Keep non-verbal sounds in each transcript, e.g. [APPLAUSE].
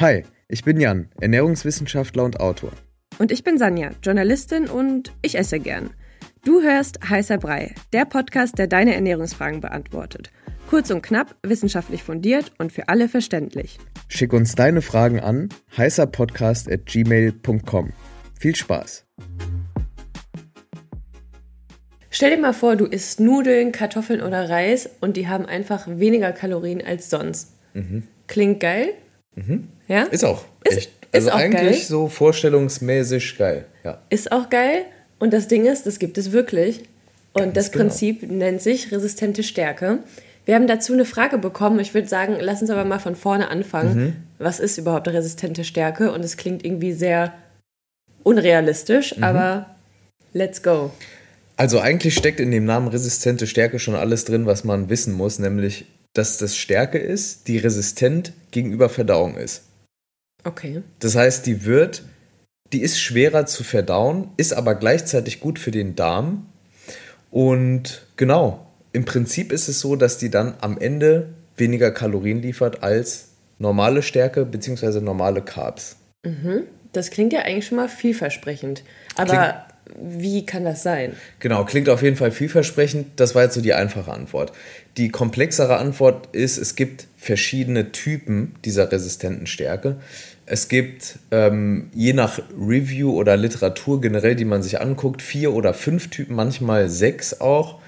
Hi, ich bin Jan, Ernährungswissenschaftler und Autor. Und ich bin Sanja, Journalistin und ich esse gern. Du hörst Heißer Brei, der Podcast, der deine Ernährungsfragen beantwortet. Kurz und knapp, wissenschaftlich fundiert und für alle verständlich. Schick uns deine Fragen an heißerpodcast.gmail.com. Viel Spaß! Stell dir mal vor, du isst Nudeln, Kartoffeln oder Reis und die haben einfach weniger Kalorien als sonst. Mhm. Klingt geil? Mhm. Ja? Ist auch. Ist, echt. Also ist auch eigentlich geil. so vorstellungsmäßig geil. Ja. Ist auch geil. Und das Ding ist, das gibt es wirklich. Und Ganz das genau. Prinzip nennt sich resistente Stärke. Wir haben dazu eine Frage bekommen. Ich würde sagen, lass uns aber mal von vorne anfangen. Mhm. Was ist überhaupt resistente Stärke? Und es klingt irgendwie sehr unrealistisch, mhm. aber let's go. Also eigentlich steckt in dem Namen resistente Stärke schon alles drin, was man wissen muss, nämlich dass das Stärke ist, die resistent gegenüber Verdauung ist. Okay. Das heißt, die wird, die ist schwerer zu verdauen, ist aber gleichzeitig gut für den Darm. Und genau, im Prinzip ist es so, dass die dann am Ende weniger Kalorien liefert als normale Stärke bzw. normale Carbs. Mhm. Das klingt ja eigentlich schon mal vielversprechend. Aber wie kann das sein? Genau, klingt auf jeden Fall vielversprechend. Das war jetzt so die einfache Antwort. Die komplexere Antwort ist, es gibt verschiedene Typen dieser resistenten Stärke. Es gibt ähm, je nach Review oder Literatur generell, die man sich anguckt, vier oder fünf Typen, manchmal sechs auch.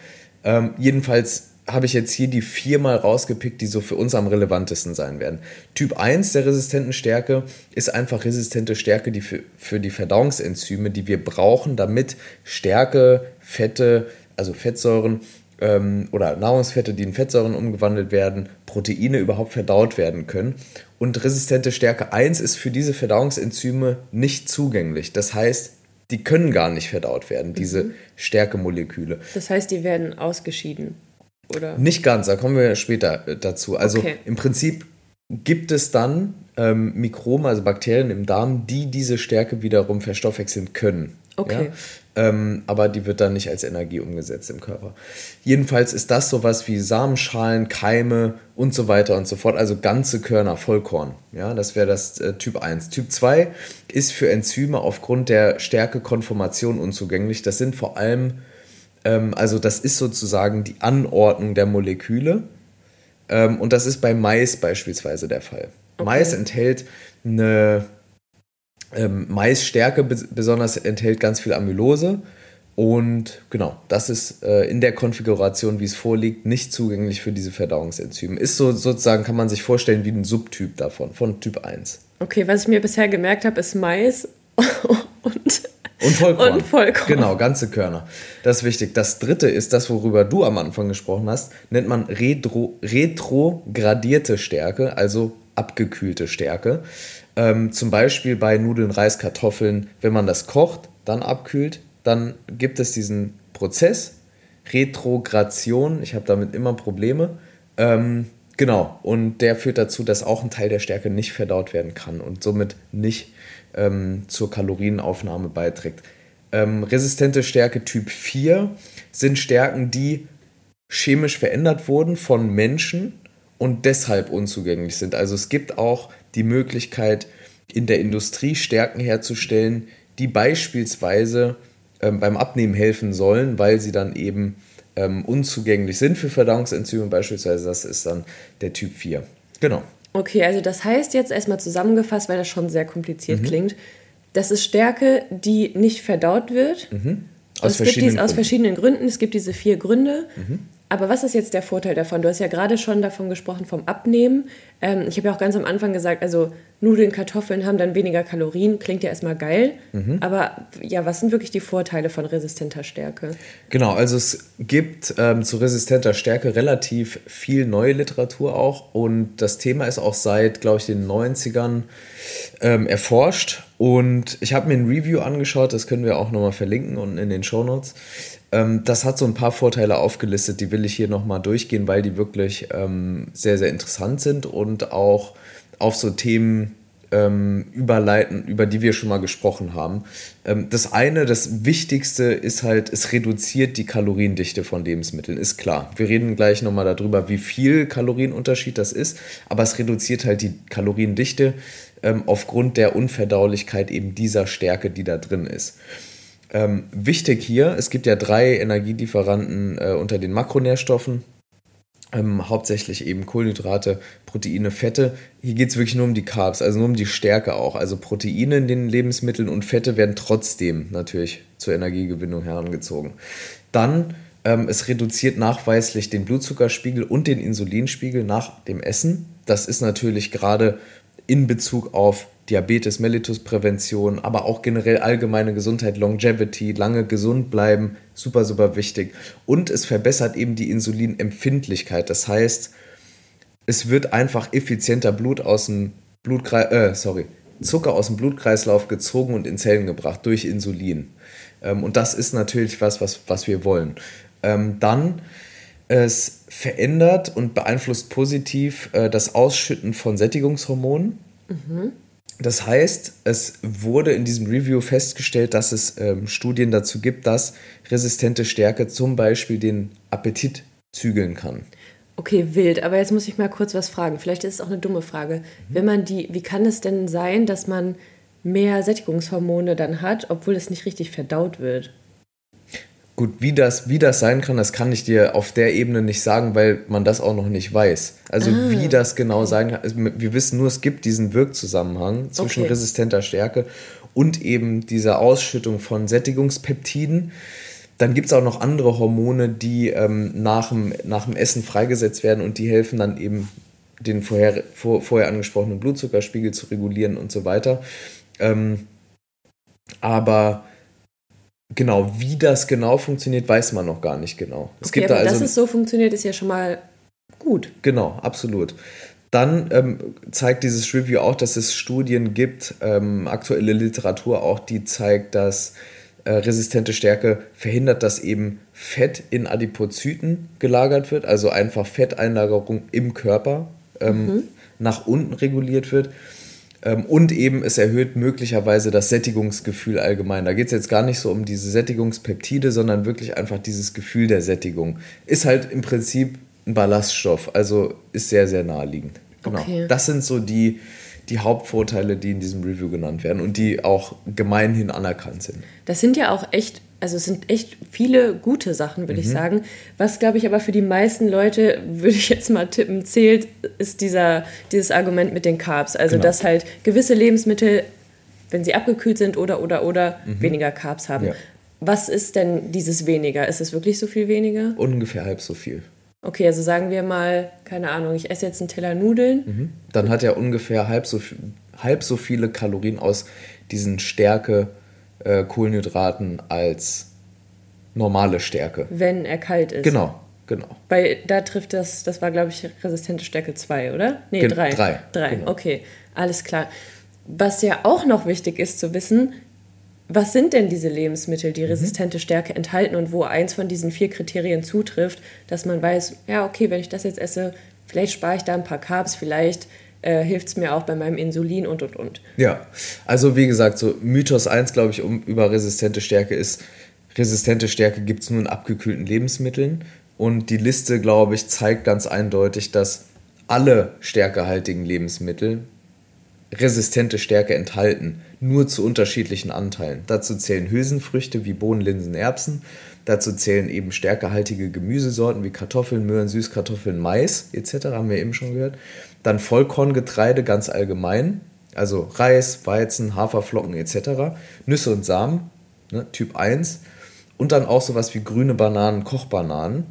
Ähm, jedenfalls habe ich jetzt hier die viermal rausgepickt, die so für uns am relevantesten sein werden. Typ 1 der resistenten Stärke ist einfach resistente Stärke die für, für die Verdauungsenzyme, die wir brauchen, damit Stärke, Fette, also Fettsäuren ähm, oder Nahrungsfette, die in Fettsäuren umgewandelt werden, Proteine überhaupt verdaut werden können. Und resistente Stärke 1 ist für diese Verdauungsenzyme nicht zugänglich. Das heißt, die können gar nicht verdaut werden, diese mhm. Stärkemoleküle. Das heißt, die werden ausgeschieden. Oder? Nicht ganz, da kommen wir später äh, dazu. Also okay. im Prinzip gibt es dann ähm, Mikroben, also Bakterien im Darm, die diese Stärke wiederum verstoffwechseln können. Okay. Ja? Ähm, aber die wird dann nicht als Energie umgesetzt im Körper. Jedenfalls ist das sowas wie Samenschalen, Keime und so weiter und so fort, also ganze Körner, Vollkorn. Ja, das wäre das äh, Typ 1. Typ 2 ist für Enzyme aufgrund der Stärkekonformation unzugänglich. Das sind vor allem also das ist sozusagen die Anordnung der Moleküle. Ähm, und das ist bei Mais beispielsweise der Fall. Okay. Mais enthält eine ähm, Maisstärke besonders enthält ganz viel Amylose. Und genau, das ist äh, in der Konfiguration, wie es vorliegt, nicht zugänglich für diese Verdauungsenzyme. Ist so sozusagen, kann man sich vorstellen, wie ein Subtyp davon, von Typ 1. Okay, was ich mir bisher gemerkt habe, ist Mais [LAUGHS] und und Vollkorn. Und Vollkorn. Genau, ganze Körner. Das ist wichtig. Das dritte ist das, worüber du am Anfang gesprochen hast, nennt man retro, retrogradierte Stärke, also abgekühlte Stärke. Ähm, zum Beispiel bei Nudeln, Reis, Kartoffeln, wenn man das kocht, dann abkühlt, dann gibt es diesen Prozess, Retrogration, ich habe damit immer Probleme. Ähm, genau, und der führt dazu, dass auch ein Teil der Stärke nicht verdaut werden kann und somit nicht ähm, zur Kalorienaufnahme beiträgt. Ähm, resistente Stärke Typ 4 sind Stärken, die chemisch verändert wurden von Menschen und deshalb unzugänglich sind. Also es gibt auch die Möglichkeit, in der Industrie Stärken herzustellen, die beispielsweise ähm, beim Abnehmen helfen sollen, weil sie dann eben ähm, unzugänglich sind für Verdauungsenzyme. Beispielsweise das ist dann der Typ 4. Genau. Okay, also das heißt jetzt erstmal zusammengefasst, weil das schon sehr kompliziert mhm. klingt, das ist Stärke, die nicht verdaut wird. Mhm. Aus, es gibt dies, aus verschiedenen Gründen. Es gibt diese vier Gründe. Mhm. Aber was ist jetzt der Vorteil davon? Du hast ja gerade schon davon gesprochen, vom Abnehmen. Ähm, ich habe ja auch ganz am Anfang gesagt, also Nudeln, Kartoffeln haben dann weniger Kalorien. Klingt ja erstmal geil. Mhm. Aber ja, was sind wirklich die Vorteile von resistenter Stärke? Genau, also es gibt ähm, zu resistenter Stärke relativ viel neue Literatur auch. Und das Thema ist auch seit, glaube ich, den 90ern ähm, erforscht. Und ich habe mir ein Review angeschaut, das können wir auch nochmal verlinken unten in den Show Notes. Ähm, das hat so ein paar Vorteile aufgelistet, die will ich hier nochmal durchgehen, weil die wirklich ähm, sehr, sehr interessant sind und auch auf so Themen ähm, überleiten, über die wir schon mal gesprochen haben. Das eine, das Wichtigste ist halt, es reduziert die Kaloriendichte von Lebensmitteln, ist klar. Wir reden gleich nochmal darüber, wie viel Kalorienunterschied das ist, aber es reduziert halt die Kaloriendichte aufgrund der Unverdaulichkeit eben dieser Stärke, die da drin ist. Ähm, wichtig hier, es gibt ja drei Energielieferanten äh, unter den Makronährstoffen ähm, hauptsächlich eben Kohlenhydrate, Proteine, Fette. Hier geht es wirklich nur um die Carbs, also nur um die Stärke auch. Also Proteine in den Lebensmitteln und Fette werden trotzdem natürlich zur Energiegewinnung herangezogen. Dann, ähm, es reduziert nachweislich den Blutzuckerspiegel und den Insulinspiegel nach dem Essen. Das ist natürlich gerade in Bezug auf Diabetes, Mellitus-Prävention, aber auch generell allgemeine Gesundheit, Longevity, lange gesund bleiben, super, super wichtig. Und es verbessert eben die Insulinempfindlichkeit. Das heißt, es wird einfach effizienter Blut aus dem Blutkreis, äh, sorry, Zucker aus dem Blutkreislauf gezogen und in Zellen gebracht durch Insulin. Ähm, und das ist natürlich was, was, was wir wollen. Ähm, dann es verändert und beeinflusst positiv äh, das Ausschütten von Sättigungshormonen. Mhm. Das heißt, es wurde in diesem Review festgestellt, dass es ähm, Studien dazu gibt, dass resistente Stärke zum Beispiel den Appetit zügeln kann. Okay, wild. Aber jetzt muss ich mal kurz was fragen. Vielleicht ist es auch eine dumme Frage. Mhm. Wenn man die, wie kann es denn sein, dass man mehr Sättigungshormone dann hat, obwohl es nicht richtig verdaut wird? Gut, wie das, wie das sein kann, das kann ich dir auf der Ebene nicht sagen, weil man das auch noch nicht weiß. Also ah, wie das genau sein kann. Also wir wissen nur, es gibt diesen Wirkzusammenhang zwischen okay. resistenter Stärke und eben dieser Ausschüttung von Sättigungspeptiden. Dann gibt es auch noch andere Hormone, die ähm, nach, dem, nach dem Essen freigesetzt werden und die helfen dann eben, den vorher, vor, vorher angesprochenen Blutzuckerspiegel zu regulieren und so weiter. Ähm, aber Genau, wie das genau funktioniert, weiß man noch gar nicht genau. Es okay, gibt aber da also, dass es so funktioniert, ist ja schon mal gut. Genau, absolut. Dann ähm, zeigt dieses Review auch, dass es Studien gibt, ähm, aktuelle Literatur auch, die zeigt, dass äh, resistente Stärke verhindert, dass eben Fett in Adipozyten gelagert wird, also einfach Fetteinlagerung im Körper ähm, mhm. nach unten reguliert wird. Ähm, und eben es erhöht möglicherweise das Sättigungsgefühl allgemein. Da geht es jetzt gar nicht so um diese Sättigungspeptide, sondern wirklich einfach dieses Gefühl der Sättigung. Ist halt im Prinzip ein Ballaststoff, also ist sehr, sehr naheliegend. Genau. Okay. Das sind so die, die Hauptvorteile, die in diesem Review genannt werden und die auch gemeinhin anerkannt sind. Das sind ja auch echt also es sind echt viele gute Sachen, würde mhm. ich sagen. Was, glaube ich, aber für die meisten Leute, würde ich jetzt mal tippen, zählt, ist dieser, dieses Argument mit den Carbs. Also, genau. dass halt gewisse Lebensmittel, wenn sie abgekühlt sind oder, oder, oder, mhm. weniger Carbs haben. Ja. Was ist denn dieses weniger? Ist es wirklich so viel weniger? Ungefähr halb so viel. Okay, also sagen wir mal, keine Ahnung, ich esse jetzt einen Teller Nudeln. Mhm. Dann hat er ungefähr halb so, halb so viele Kalorien aus diesen Stärke- äh, Kohlenhydraten als normale Stärke. Wenn er kalt ist. Genau, genau. Weil da trifft das, das war glaube ich resistente Stärke 2, oder? Nee, 3. 3. 3, genau. okay, alles klar. Was ja auch noch wichtig ist zu wissen, was sind denn diese Lebensmittel, die mhm. resistente Stärke enthalten und wo eins von diesen vier Kriterien zutrifft, dass man weiß, ja, okay, wenn ich das jetzt esse, vielleicht spare ich da ein paar Carbs, vielleicht äh, hilft es mir auch bei meinem Insulin und und und. Ja, also wie gesagt, so Mythos 1, glaube ich, um, über resistente Stärke ist, resistente Stärke gibt es nur in abgekühlten Lebensmitteln. Und die Liste, glaube ich, zeigt ganz eindeutig, dass alle stärkehaltigen Lebensmittel resistente Stärke enthalten, nur zu unterschiedlichen Anteilen. Dazu zählen Hülsenfrüchte wie Bohnen, Linsen, Erbsen. Dazu zählen eben stärkehaltige Gemüsesorten wie Kartoffeln, Möhren, Süßkartoffeln, Mais etc. haben wir eben schon gehört. Dann Vollkorngetreide ganz allgemein, also Reis, Weizen, Haferflocken etc. Nüsse und Samen, ne, Typ 1. Und dann auch sowas wie grüne Bananen, Kochbananen.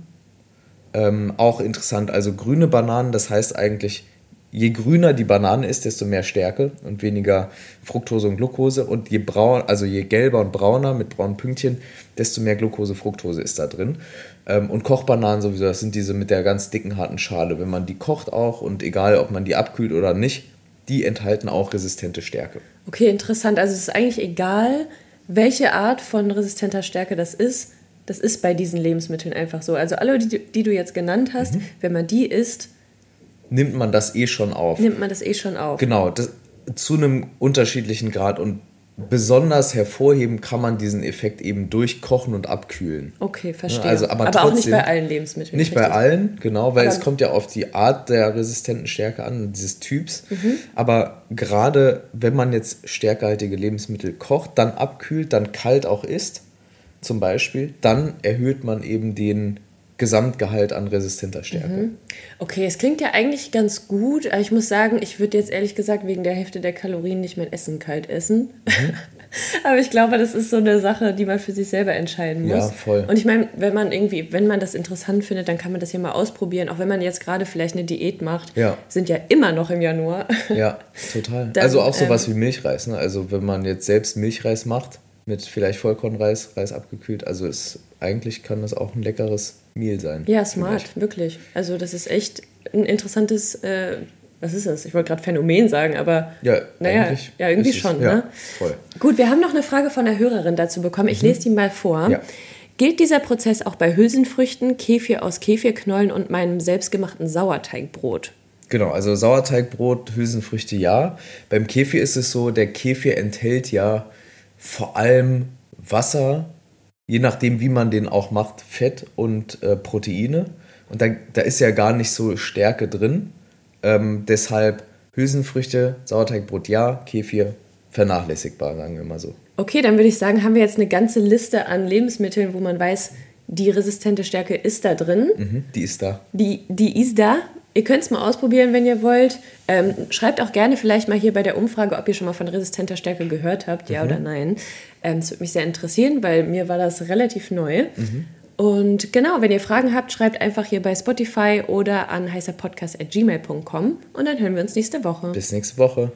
Ähm, auch interessant, also grüne Bananen, das heißt eigentlich, je grüner die Banane ist, desto mehr Stärke und weniger Fructose und Glucose. Und je braun, also je gelber und brauner mit braunen Pünktchen, desto mehr Glucose, Fructose ist da drin. Ähm, und Kochbananen sowieso, das sind diese mit der ganz dicken, harten Schale. Wenn man die kocht auch und egal, ob man die abkühlt oder nicht, die enthalten auch resistente Stärke. Okay, interessant. Also es ist eigentlich egal, welche Art von resistenter Stärke das ist. Das ist bei diesen Lebensmitteln einfach so. Also alle, die, die du jetzt genannt hast, mhm. wenn man die isst, nimmt man das eh schon auf. Nimmt man das eh schon auf. Genau. Das, zu einem unterschiedlichen Grad und besonders hervorheben kann man diesen Effekt eben durch Kochen und Abkühlen. Okay, verstehe. Also, aber, aber trotzdem, auch nicht bei allen Lebensmitteln. Nicht bei allen, genau, weil aber es kommt ja auf die Art der resistenten Stärke an, dieses Typs. Mhm. Aber gerade wenn man jetzt stärkehaltige Lebensmittel kocht, dann abkühlt, dann kalt auch isst, zum Beispiel, dann erhöht man eben den Gesamtgehalt an resistenter Stärke. Mhm. Okay, es klingt ja eigentlich ganz gut, aber ich muss sagen, ich würde jetzt ehrlich gesagt wegen der Hälfte der Kalorien nicht mein Essen kalt essen. Mhm. [LAUGHS] aber ich glaube, das ist so eine Sache, die man für sich selber entscheiden muss. Ja, voll. Und ich meine, wenn man irgendwie, wenn man das interessant findet, dann kann man das ja mal ausprobieren. Auch wenn man jetzt gerade vielleicht eine Diät macht, ja. sind ja immer noch im Januar. [LAUGHS] Ja, total. Dann, also auch sowas ähm, wie Milchreis. Ne? Also wenn man jetzt selbst Milchreis macht, mit vielleicht Vollkornreis, Reis abgekühlt, also ist, eigentlich kann das auch ein leckeres Meal sein. Ja, smart, wirklich. Also das ist echt ein interessantes, äh, was ist das? Ich wollte gerade Phänomen sagen, aber ja, naja, ja irgendwie schon. Es, ja, ne? voll. Gut, wir haben noch eine Frage von der Hörerin dazu bekommen. Ich mhm. lese die mal vor. Ja. Gilt dieser Prozess auch bei Hülsenfrüchten, Kefir aus Kefirknollen und meinem selbstgemachten Sauerteigbrot? Genau, also Sauerteigbrot, Hülsenfrüchte ja. Beim Kefir ist es so, der Kefir enthält ja vor allem Wasser, je nachdem, wie man den auch macht, Fett und äh, Proteine. Und da, da ist ja gar nicht so Stärke drin. Ähm, deshalb Hülsenfrüchte, Sauerteigbrot ja, Kefir vernachlässigbar, sagen wir mal so. Okay, dann würde ich sagen, haben wir jetzt eine ganze Liste an Lebensmitteln, wo man weiß, die resistente Stärke ist da drin. Mhm, die ist da. Die, die ist da. Ihr könnt es mal ausprobieren, wenn ihr wollt. Ähm, schreibt auch gerne vielleicht mal hier bei der Umfrage, ob ihr schon mal von resistenter Stärke gehört habt, ja mhm. oder nein. Ähm, das würde mich sehr interessieren, weil mir war das relativ neu. Mhm. Und genau, wenn ihr Fragen habt, schreibt einfach hier bei Spotify oder an heißerpodcast.gmail.com und dann hören wir uns nächste Woche. Bis nächste Woche.